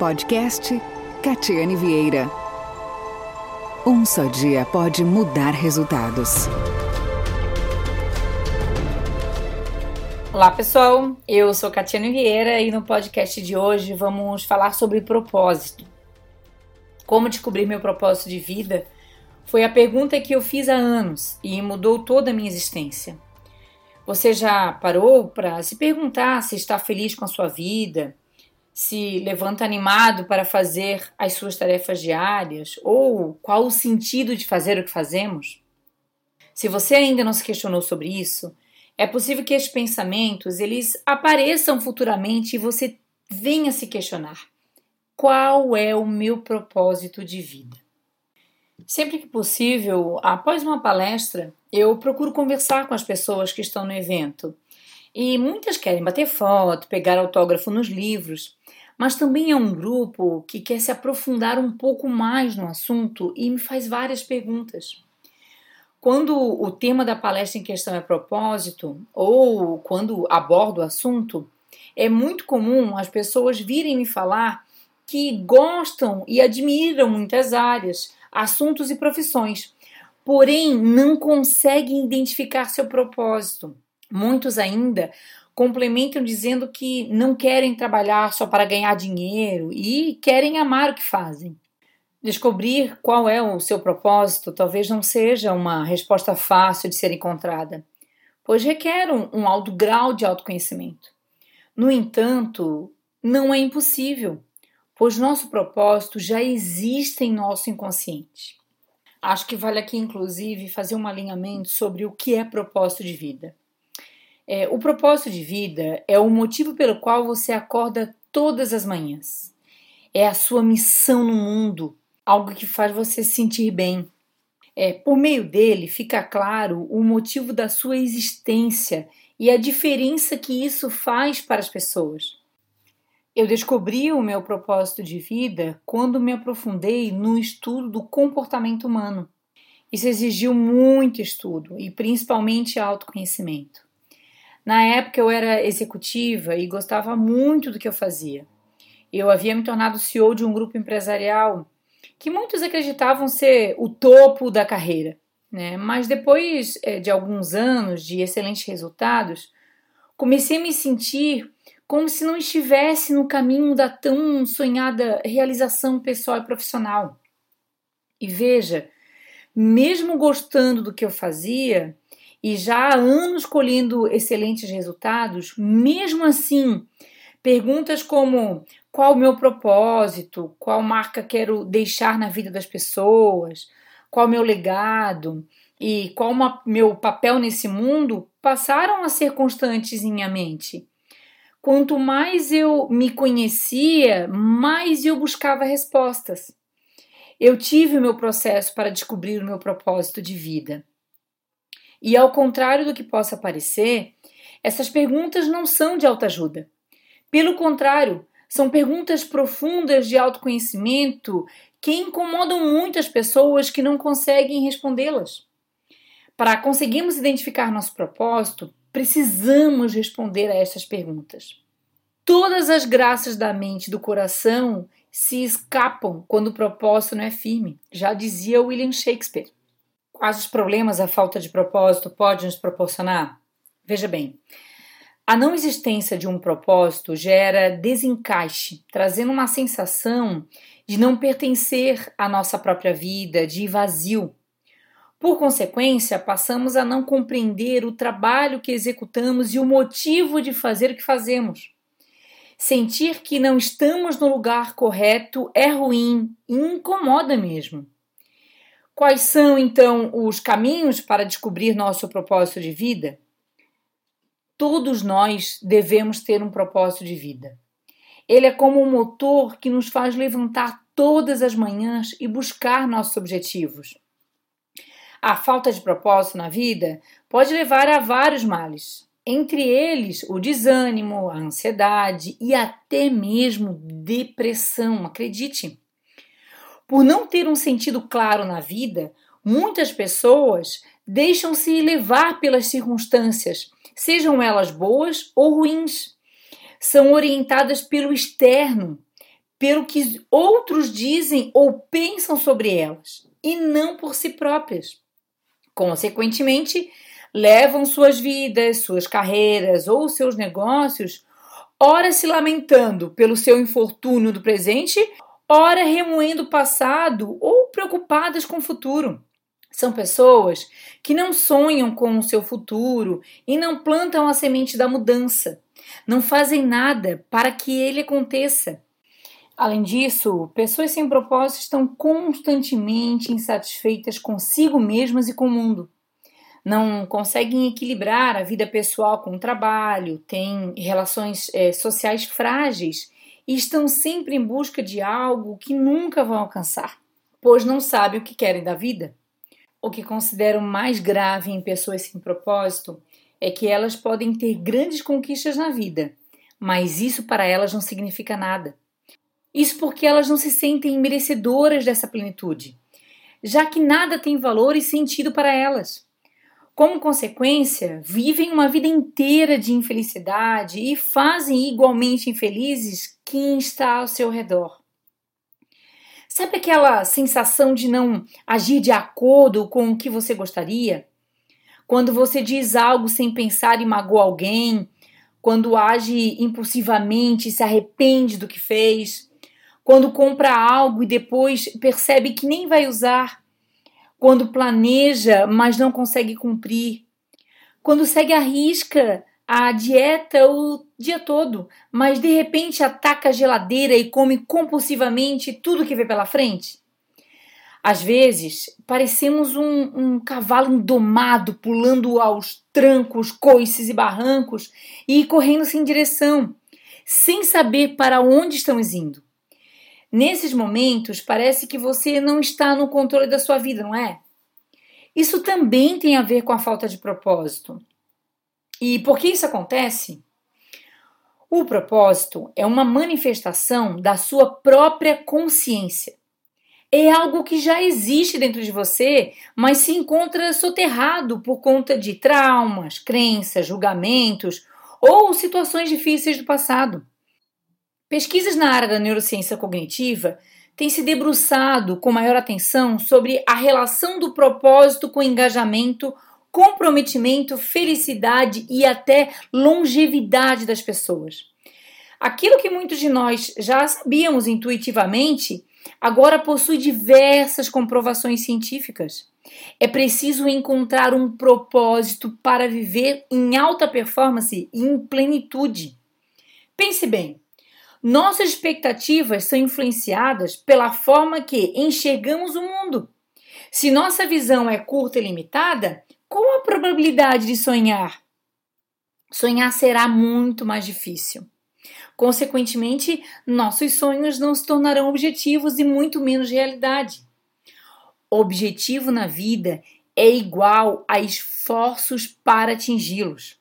Podcast Catiane Vieira. Um só dia pode mudar resultados. Olá pessoal, eu sou Catiane Vieira e no podcast de hoje vamos falar sobre propósito. Como descobrir meu propósito de vida foi a pergunta que eu fiz há anos e mudou toda a minha existência. Você já parou para se perguntar se está feliz com a sua vida, se levanta animado para fazer as suas tarefas diárias ou qual o sentido de fazer o que fazemos? Se você ainda não se questionou sobre isso, é possível que esses pensamentos eles apareçam futuramente e você venha se questionar: qual é o meu propósito de vida? Sempre que possível, após uma palestra, eu procuro conversar com as pessoas que estão no evento. E muitas querem bater foto, pegar autógrafo nos livros, mas também é um grupo que quer se aprofundar um pouco mais no assunto e me faz várias perguntas. Quando o tema da palestra em questão é propósito, ou quando abordo o assunto, é muito comum as pessoas virem me falar que gostam e admiram muitas áreas, assuntos e profissões, porém não conseguem identificar seu propósito. Muitos ainda complementam dizendo que não querem trabalhar só para ganhar dinheiro e querem amar o que fazem. Descobrir qual é o seu propósito talvez não seja uma resposta fácil de ser encontrada, pois requer um, um alto grau de autoconhecimento. No entanto, não é impossível pois nosso propósito já existe em nosso inconsciente. Acho que vale aqui, inclusive, fazer um alinhamento sobre o que é propósito de vida. É, o propósito de vida é o motivo pelo qual você acorda todas as manhãs. É a sua missão no mundo, algo que faz você se sentir bem. É, por meio dele fica claro o motivo da sua existência e a diferença que isso faz para as pessoas. Eu descobri o meu propósito de vida quando me aprofundei no estudo do comportamento humano. Isso exigiu muito estudo e principalmente autoconhecimento. Na época eu era executiva e gostava muito do que eu fazia. Eu havia me tornado CEO de um grupo empresarial que muitos acreditavam ser o topo da carreira, né? Mas depois eh, de alguns anos de excelentes resultados, comecei a me sentir como se não estivesse no caminho da tão sonhada realização pessoal e profissional. E veja, mesmo gostando do que eu fazia e já há anos colhendo excelentes resultados, mesmo assim, perguntas como qual o meu propósito, qual marca quero deixar na vida das pessoas, qual o meu legado e qual o meu papel nesse mundo passaram a ser constantes em minha mente. Quanto mais eu me conhecia, mais eu buscava respostas. Eu tive o meu processo para descobrir o meu propósito de vida. E ao contrário do que possa parecer, essas perguntas não são de autoajuda. Pelo contrário, são perguntas profundas de autoconhecimento que incomodam muitas pessoas que não conseguem respondê-las. Para conseguirmos identificar nosso propósito, precisamos responder a estas perguntas. Todas as graças da mente e do coração se escapam quando o propósito não é firme, já dizia William Shakespeare. Quais problemas a falta de propósito pode nos proporcionar? Veja bem, a não existência de um propósito gera desencaixe, trazendo uma sensação de não pertencer à nossa própria vida, de vazio, por consequência, passamos a não compreender o trabalho que executamos e o motivo de fazer o que fazemos. Sentir que não estamos no lugar correto é ruim e incomoda mesmo. Quais são então os caminhos para descobrir nosso propósito de vida? Todos nós devemos ter um propósito de vida. Ele é como um motor que nos faz levantar todas as manhãs e buscar nossos objetivos. A falta de propósito na vida pode levar a vários males, entre eles o desânimo, a ansiedade e até mesmo depressão, acredite. Por não ter um sentido claro na vida, muitas pessoas deixam-se levar pelas circunstâncias, sejam elas boas ou ruins. São orientadas pelo externo, pelo que outros dizem ou pensam sobre elas, e não por si próprias. Consequentemente, levam suas vidas, suas carreiras ou seus negócios, ora se lamentando pelo seu infortúnio do presente, ora remoendo o passado ou preocupadas com o futuro. São pessoas que não sonham com o seu futuro e não plantam a semente da mudança, não fazem nada para que ele aconteça. Além disso, pessoas sem propósito estão constantemente insatisfeitas consigo mesmas e com o mundo não conseguem equilibrar a vida pessoal com o trabalho, têm relações é, sociais frágeis e estão sempre em busca de algo que nunca vão alcançar, pois não sabem o que querem da vida. O que considero mais grave em pessoas sem propósito é que elas podem ter grandes conquistas na vida, mas isso para elas não significa nada. Isso porque elas não se sentem merecedoras dessa plenitude, já que nada tem valor e sentido para elas. Como consequência, vivem uma vida inteira de infelicidade e fazem igualmente infelizes quem está ao seu redor. Sabe aquela sensação de não agir de acordo com o que você gostaria? Quando você diz algo sem pensar e magoa alguém, quando age impulsivamente e se arrepende do que fez, quando compra algo e depois percebe que nem vai usar, quando planeja, mas não consegue cumprir, quando segue a risca a dieta o dia todo, mas de repente ataca a geladeira e come compulsivamente tudo que vê pela frente? Às vezes, parecemos um, um cavalo indomado pulando aos trancos, coices e barrancos e correndo sem direção, sem saber para onde estamos indo. Nesses momentos, parece que você não está no controle da sua vida, não é? Isso também tem a ver com a falta de propósito. E por que isso acontece? O propósito é uma manifestação da sua própria consciência. É algo que já existe dentro de você, mas se encontra soterrado por conta de traumas, crenças, julgamentos ou situações difíceis do passado. Pesquisas na área da neurociência cognitiva têm se debruçado com maior atenção sobre a relação do propósito com engajamento, comprometimento, felicidade e até longevidade das pessoas. Aquilo que muitos de nós já sabíamos intuitivamente, agora possui diversas comprovações científicas. É preciso encontrar um propósito para viver em alta performance e em plenitude. Pense bem, nossas expectativas são influenciadas pela forma que enxergamos o mundo. Se nossa visão é curta e limitada, qual a probabilidade de sonhar? Sonhar será muito mais difícil. Consequentemente, nossos sonhos não se tornarão objetivos e muito menos realidade. Objetivo na vida é igual a esforços para atingi-los.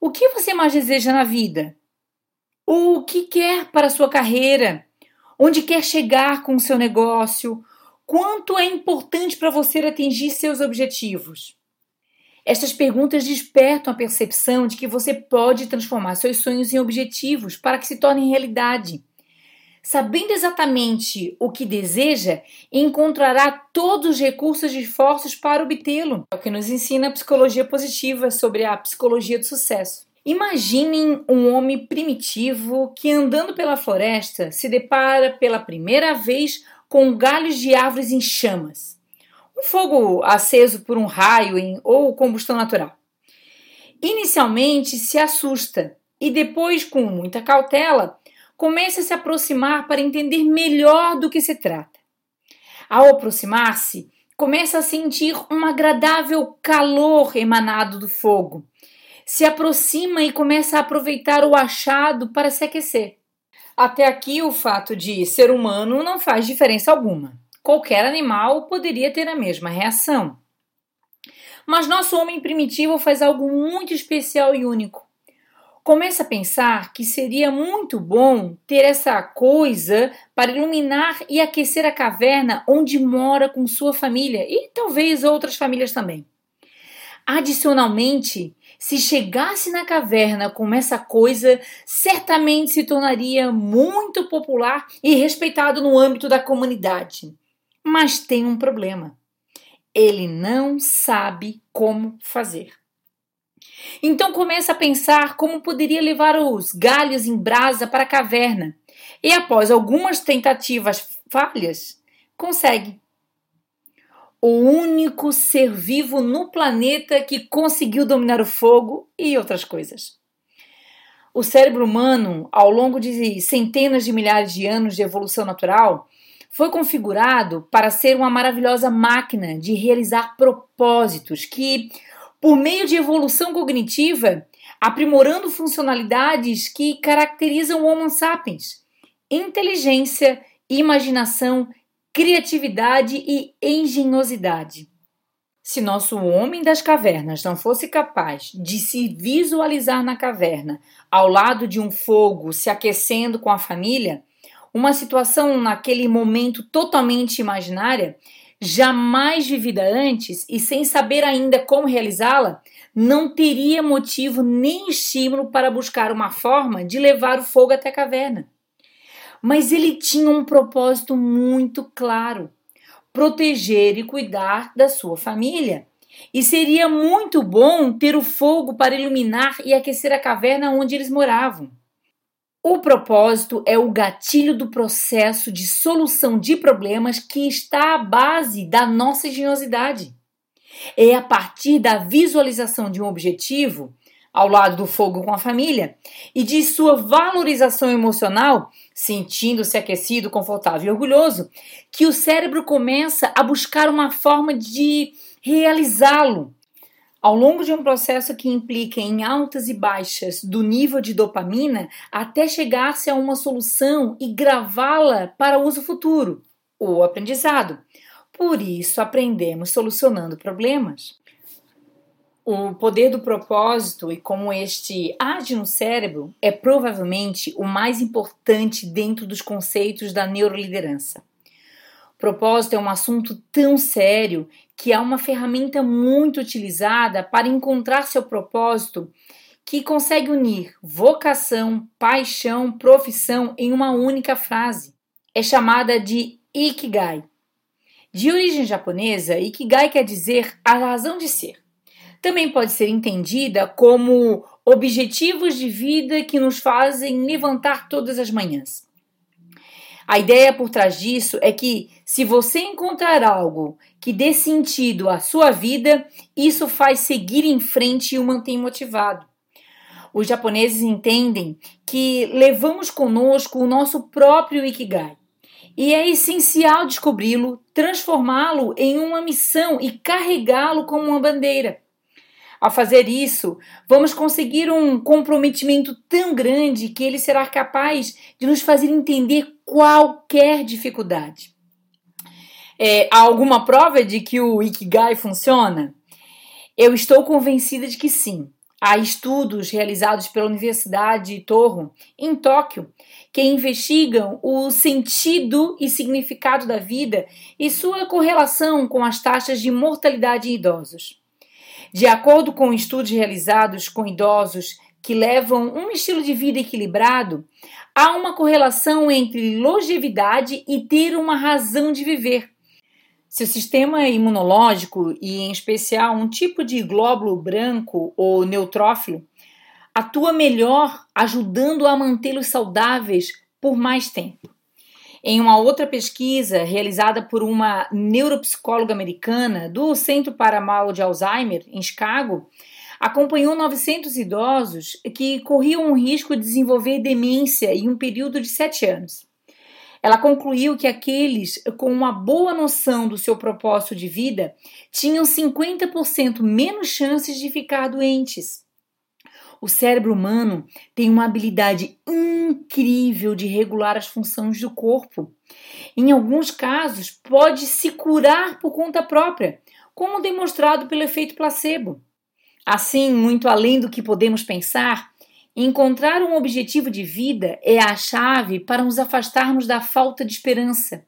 O que você mais deseja na vida? O que quer para a sua carreira, onde quer chegar com o seu negócio, quanto é importante para você atingir seus objetivos. Estas perguntas despertam a percepção de que você pode transformar seus sonhos em objetivos para que se tornem realidade. Sabendo exatamente o que deseja, encontrará todos os recursos e esforços para obtê-lo. É o que nos ensina a psicologia positiva sobre a psicologia do sucesso. Imaginem um homem primitivo que, andando pela floresta, se depara pela primeira vez com galhos de árvores em chamas. Um fogo aceso por um raio em, ou combustão natural. Inicialmente se assusta e depois, com muita cautela, começa a se aproximar para entender melhor do que se trata. Ao aproximar-se, começa a sentir um agradável calor emanado do fogo se aproxima e começa a aproveitar o achado para se aquecer. Até aqui, o fato de ser humano não faz diferença alguma. Qualquer animal poderia ter a mesma reação. Mas nosso homem primitivo faz algo muito especial e único. Começa a pensar que seria muito bom ter essa coisa para iluminar e aquecer a caverna onde mora com sua família e talvez outras famílias também. Adicionalmente, se chegasse na caverna com essa coisa, certamente se tornaria muito popular e respeitado no âmbito da comunidade. Mas tem um problema. Ele não sabe como fazer. Então começa a pensar como poderia levar os galhos em brasa para a caverna. E após algumas tentativas falhas, consegue. O único ser vivo no planeta que conseguiu dominar o fogo e outras coisas. O cérebro humano, ao longo de centenas de milhares de anos de evolução natural, foi configurado para ser uma maravilhosa máquina de realizar propósitos que, por meio de evolução cognitiva, aprimorando funcionalidades que caracterizam o Homo sapiens: inteligência, imaginação, criatividade e engenhosidade. Se nosso homem das cavernas não fosse capaz de se visualizar na caverna, ao lado de um fogo, se aquecendo com a família, uma situação naquele momento totalmente imaginária, jamais vivida antes e sem saber ainda como realizá-la, não teria motivo nem estímulo para buscar uma forma de levar o fogo até a caverna. Mas ele tinha um propósito muito claro: proteger e cuidar da sua família. E seria muito bom ter o fogo para iluminar e aquecer a caverna onde eles moravam. O propósito é o gatilho do processo de solução de problemas que está à base da nossa engenhosidade. É a partir da visualização de um objetivo, ao lado do fogo com a família, e de sua valorização emocional, sentindo-se aquecido, confortável e orgulhoso, que o cérebro começa a buscar uma forma de realizá-lo ao longo de um processo que implica em altas e baixas do nível de dopamina até chegar-se a uma solução e gravá-la para uso futuro, o aprendizado. Por isso, aprendemos solucionando problemas. O poder do propósito e como este age no cérebro é provavelmente o mais importante dentro dos conceitos da neuroliderança. Propósito é um assunto tão sério que é uma ferramenta muito utilizada para encontrar seu propósito que consegue unir vocação, paixão, profissão em uma única frase. É chamada de Ikigai. De origem japonesa, Ikigai quer dizer a razão de ser. Também pode ser entendida como objetivos de vida que nos fazem levantar todas as manhãs. A ideia por trás disso é que, se você encontrar algo que dê sentido à sua vida, isso faz seguir em frente e o mantém motivado. Os japoneses entendem que levamos conosco o nosso próprio Ikigai. E é essencial descobri-lo, transformá-lo em uma missão e carregá-lo como uma bandeira. Ao fazer isso, vamos conseguir um comprometimento tão grande que ele será capaz de nos fazer entender qualquer dificuldade. É, há alguma prova de que o Ikigai funciona? Eu estou convencida de que sim. Há estudos realizados pela Universidade Torro, em Tóquio, que investigam o sentido e significado da vida e sua correlação com as taxas de mortalidade em idosos. De acordo com estudos realizados com idosos que levam um estilo de vida equilibrado, há uma correlação entre longevidade e ter uma razão de viver. Se o sistema imunológico, e em especial um tipo de glóbulo branco ou neutrófilo, atua melhor ajudando a mantê-los saudáveis por mais tempo. Em uma outra pesquisa realizada por uma neuropsicóloga americana do Centro para Mal de Alzheimer, em Chicago, acompanhou 900 idosos que corriam o risco de desenvolver demência em um período de 7 anos. Ela concluiu que aqueles com uma boa noção do seu propósito de vida tinham 50% menos chances de ficar doentes. O cérebro humano tem uma habilidade incrível de regular as funções do corpo. Em alguns casos, pode se curar por conta própria, como demonstrado pelo efeito placebo. Assim, muito além do que podemos pensar, encontrar um objetivo de vida é a chave para nos afastarmos da falta de esperança.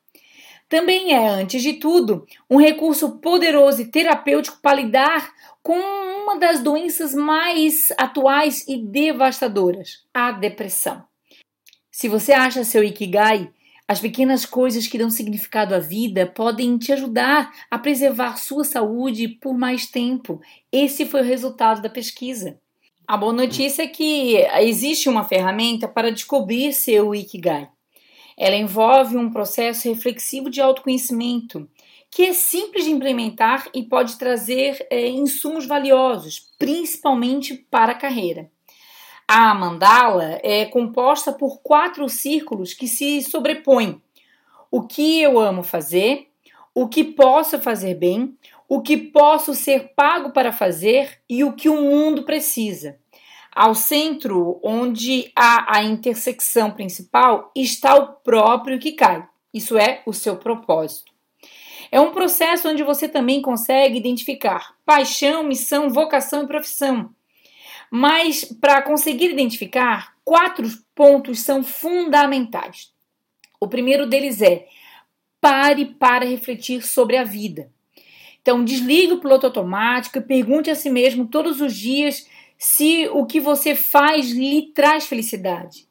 Também é, antes de tudo, um recurso poderoso e terapêutico para lidar com uma das doenças mais atuais e devastadoras, a depressão. Se você acha seu Ikigai, as pequenas coisas que dão significado à vida podem te ajudar a preservar sua saúde por mais tempo. Esse foi o resultado da pesquisa. A boa notícia é que existe uma ferramenta para descobrir seu Ikigai. Ela envolve um processo reflexivo de autoconhecimento que é simples de implementar e pode trazer é, insumos valiosos, principalmente para a carreira. A mandala é composta por quatro círculos que se sobrepõem: o que eu amo fazer, o que posso fazer bem, o que posso ser pago para fazer e o que o mundo precisa. Ao centro, onde há a intersecção principal, está o próprio que cai. Isso é o seu propósito. É um processo onde você também consegue identificar paixão, missão, vocação e profissão. Mas para conseguir identificar, quatro pontos são fundamentais. O primeiro deles é pare para refletir sobre a vida. Então, desligue o piloto automático e pergunte a si mesmo todos os dias se o que você faz lhe traz felicidade.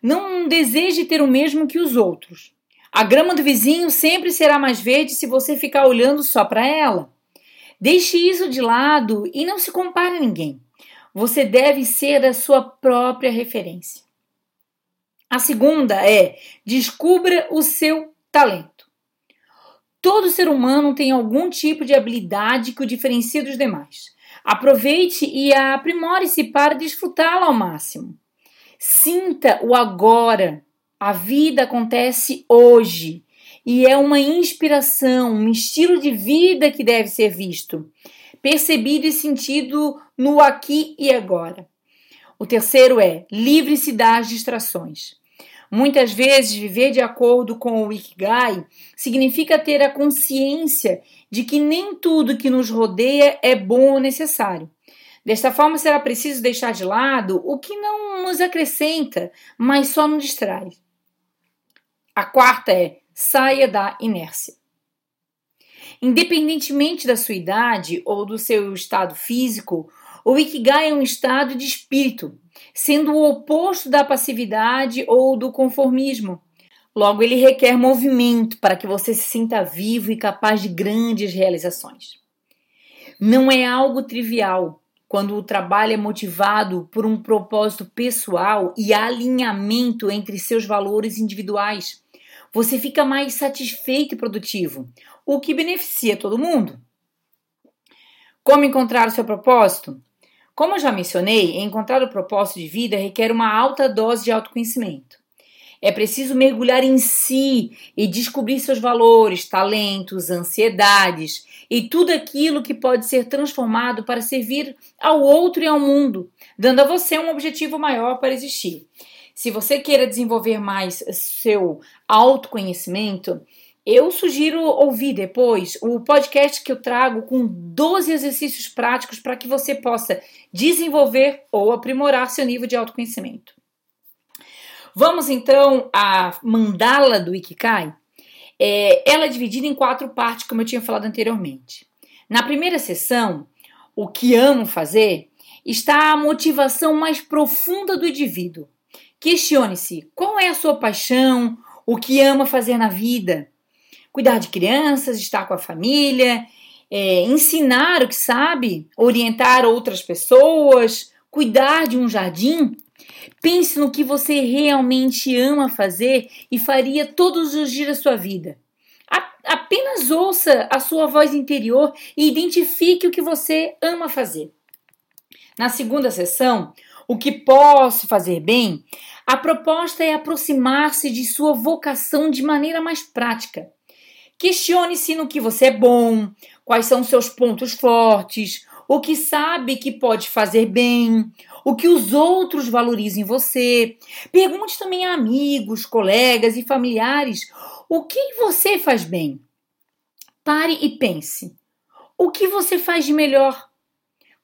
Não deseje ter o mesmo que os outros. A grama do vizinho sempre será mais verde se você ficar olhando só para ela. Deixe isso de lado e não se compare a ninguém. Você deve ser a sua própria referência. A segunda é descubra o seu talento. Todo ser humano tem algum tipo de habilidade que o diferencia dos demais. Aproveite e aprimore-se para desfrutá-la ao máximo. Sinta o agora. A vida acontece hoje e é uma inspiração, um estilo de vida que deve ser visto, percebido e sentido no aqui e agora. O terceiro é livre-se das distrações. Muitas vezes, viver de acordo com o Ikigai significa ter a consciência de que nem tudo que nos rodeia é bom ou necessário. Desta forma, será preciso deixar de lado o que não nos acrescenta, mas só nos distrai. A quarta é saia da inércia. Independentemente da sua idade ou do seu estado físico, o Ikigai é um estado de espírito, sendo o oposto da passividade ou do conformismo. Logo, ele requer movimento para que você se sinta vivo e capaz de grandes realizações. Não é algo trivial quando o trabalho é motivado por um propósito pessoal e alinhamento entre seus valores individuais. Você fica mais satisfeito e produtivo, o que beneficia todo mundo. Como encontrar o seu propósito? Como já mencionei, encontrar o propósito de vida requer uma alta dose de autoconhecimento. É preciso mergulhar em si e descobrir seus valores, talentos, ansiedades e tudo aquilo que pode ser transformado para servir ao outro e ao mundo, dando a você um objetivo maior para existir. Se você queira desenvolver mais seu autoconhecimento, eu sugiro ouvir depois o podcast que eu trago com 12 exercícios práticos para que você possa desenvolver ou aprimorar seu nível de autoconhecimento. Vamos então à mandala do Ikigai. É, ela é dividida em quatro partes, como eu tinha falado anteriormente. Na primeira sessão, o que amo fazer, está a motivação mais profunda do indivíduo. Questione-se qual é a sua paixão, o que ama fazer na vida cuidar de crianças, estar com a família, é, ensinar o que sabe, orientar outras pessoas, cuidar de um jardim. Pense no que você realmente ama fazer e faria todos os dias da sua vida. apenas ouça a sua voz interior e identifique o que você ama fazer. Na segunda sessão, o que posso fazer bem, a proposta é aproximar-se de sua vocação de maneira mais prática. Questione-se no que você é bom, quais são seus pontos fortes, o que sabe que pode fazer bem, o que os outros valorizam em você. Pergunte também a amigos, colegas e familiares o que você faz bem. Pare e pense. O que você faz de melhor?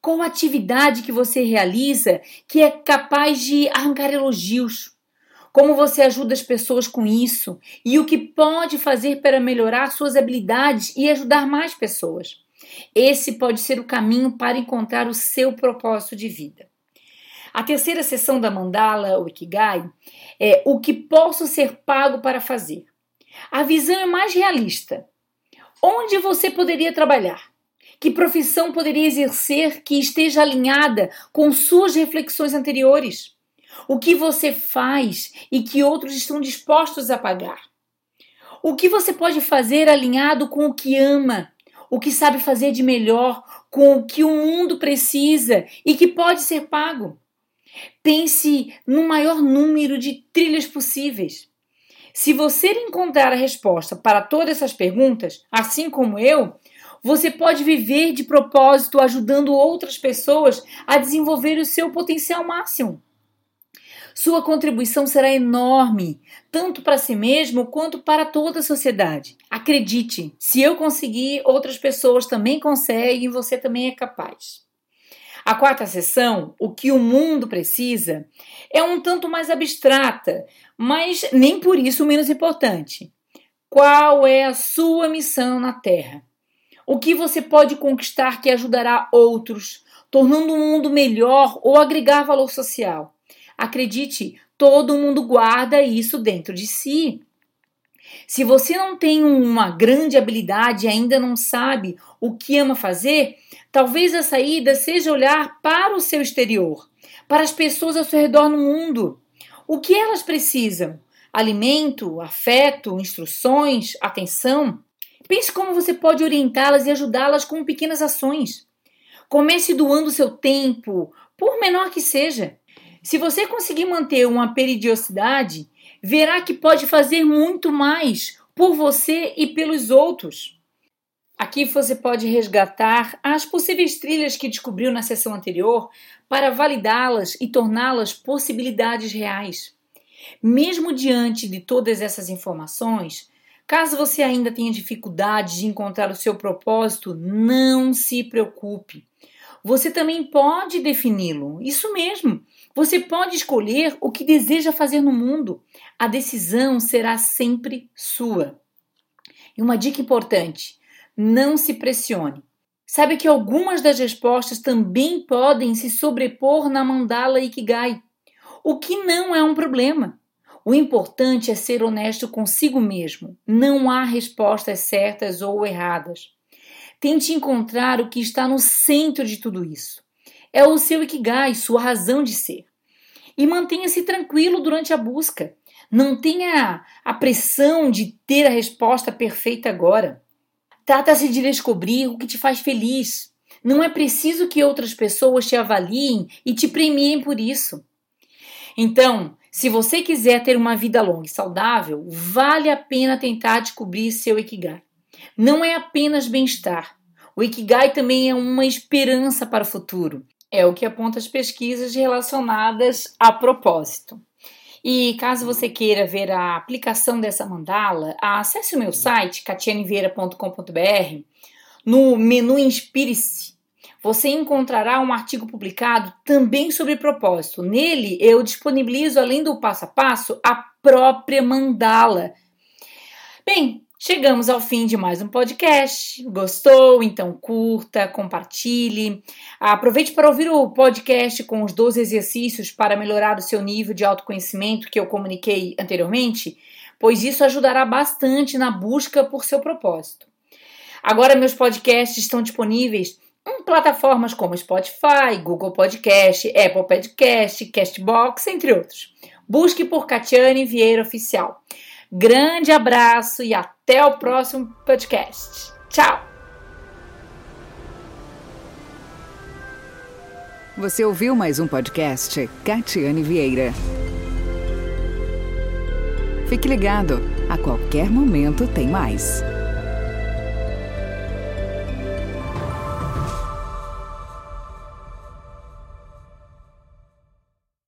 Qual atividade que você realiza que é capaz de arrancar elogios? Como você ajuda as pessoas com isso e o que pode fazer para melhorar suas habilidades e ajudar mais pessoas. Esse pode ser o caminho para encontrar o seu propósito de vida. A terceira sessão da mandala, o Ikigai, é o que posso ser pago para fazer. A visão é mais realista. Onde você poderia trabalhar? Que profissão poderia exercer que esteja alinhada com suas reflexões anteriores? O que você faz e que outros estão dispostos a pagar? O que você pode fazer alinhado com o que ama, o que sabe fazer de melhor, com o que o mundo precisa e que pode ser pago? Pense no maior número de trilhas possíveis. Se você encontrar a resposta para todas essas perguntas, assim como eu, você pode viver de propósito ajudando outras pessoas a desenvolver o seu potencial máximo. Sua contribuição será enorme, tanto para si mesmo quanto para toda a sociedade. Acredite, se eu conseguir, outras pessoas também conseguem e você também é capaz. A quarta sessão, o que o mundo precisa, é um tanto mais abstrata, mas nem por isso menos importante. Qual é a sua missão na Terra? O que você pode conquistar que ajudará outros, tornando o mundo melhor ou agregar valor social? Acredite, todo mundo guarda isso dentro de si. Se você não tem uma grande habilidade e ainda não sabe o que ama fazer, talvez a saída seja olhar para o seu exterior, para as pessoas ao seu redor no mundo. O que elas precisam? Alimento, afeto, instruções, atenção? Pense como você pode orientá-las e ajudá-las com pequenas ações. Comece doando seu tempo, por menor que seja. Se você conseguir manter uma periodicidade, verá que pode fazer muito mais por você e pelos outros. Aqui você pode resgatar as possíveis trilhas que descobriu na sessão anterior para validá-las e torná-las possibilidades reais. Mesmo diante de todas essas informações, caso você ainda tenha dificuldade de encontrar o seu propósito, não se preocupe. Você também pode defini-lo. Isso mesmo. Você pode escolher o que deseja fazer no mundo. A decisão será sempre sua. E uma dica importante: não se pressione. Sabe que algumas das respostas também podem se sobrepor na mandala Ikigai, o que não é um problema. O importante é ser honesto consigo mesmo. Não há respostas certas ou erradas. Tente encontrar o que está no centro de tudo isso é o seu Ikigai, sua razão de ser. E mantenha-se tranquilo durante a busca. Não tenha a pressão de ter a resposta perfeita agora. Trata-se de descobrir o que te faz feliz. Não é preciso que outras pessoas te avaliem e te premiem por isso. Então, se você quiser ter uma vida longa e saudável, vale a pena tentar descobrir seu Ikigai. Não é apenas bem-estar. O Ikigai também é uma esperança para o futuro. É o que aponta as pesquisas relacionadas a propósito. E caso você queira ver a aplicação dessa mandala, acesse o meu site, catianeveira.com.br. No menu Inspire-se, você encontrará um artigo publicado também sobre propósito. Nele, eu disponibilizo, além do passo a passo, a própria mandala. Bem, Chegamos ao fim de mais um podcast. Gostou? Então curta, compartilhe. Aproveite para ouvir o podcast com os 12 exercícios para melhorar o seu nível de autoconhecimento que eu comuniquei anteriormente, pois isso ajudará bastante na busca por seu propósito. Agora meus podcasts estão disponíveis em plataformas como Spotify, Google Podcast, Apple Podcast, Castbox, entre outros. Busque por Catiane Vieira Oficial. Grande abraço e até o próximo podcast. Tchau! Você ouviu mais um podcast Catiane Vieira. Fique ligado, a qualquer momento tem mais.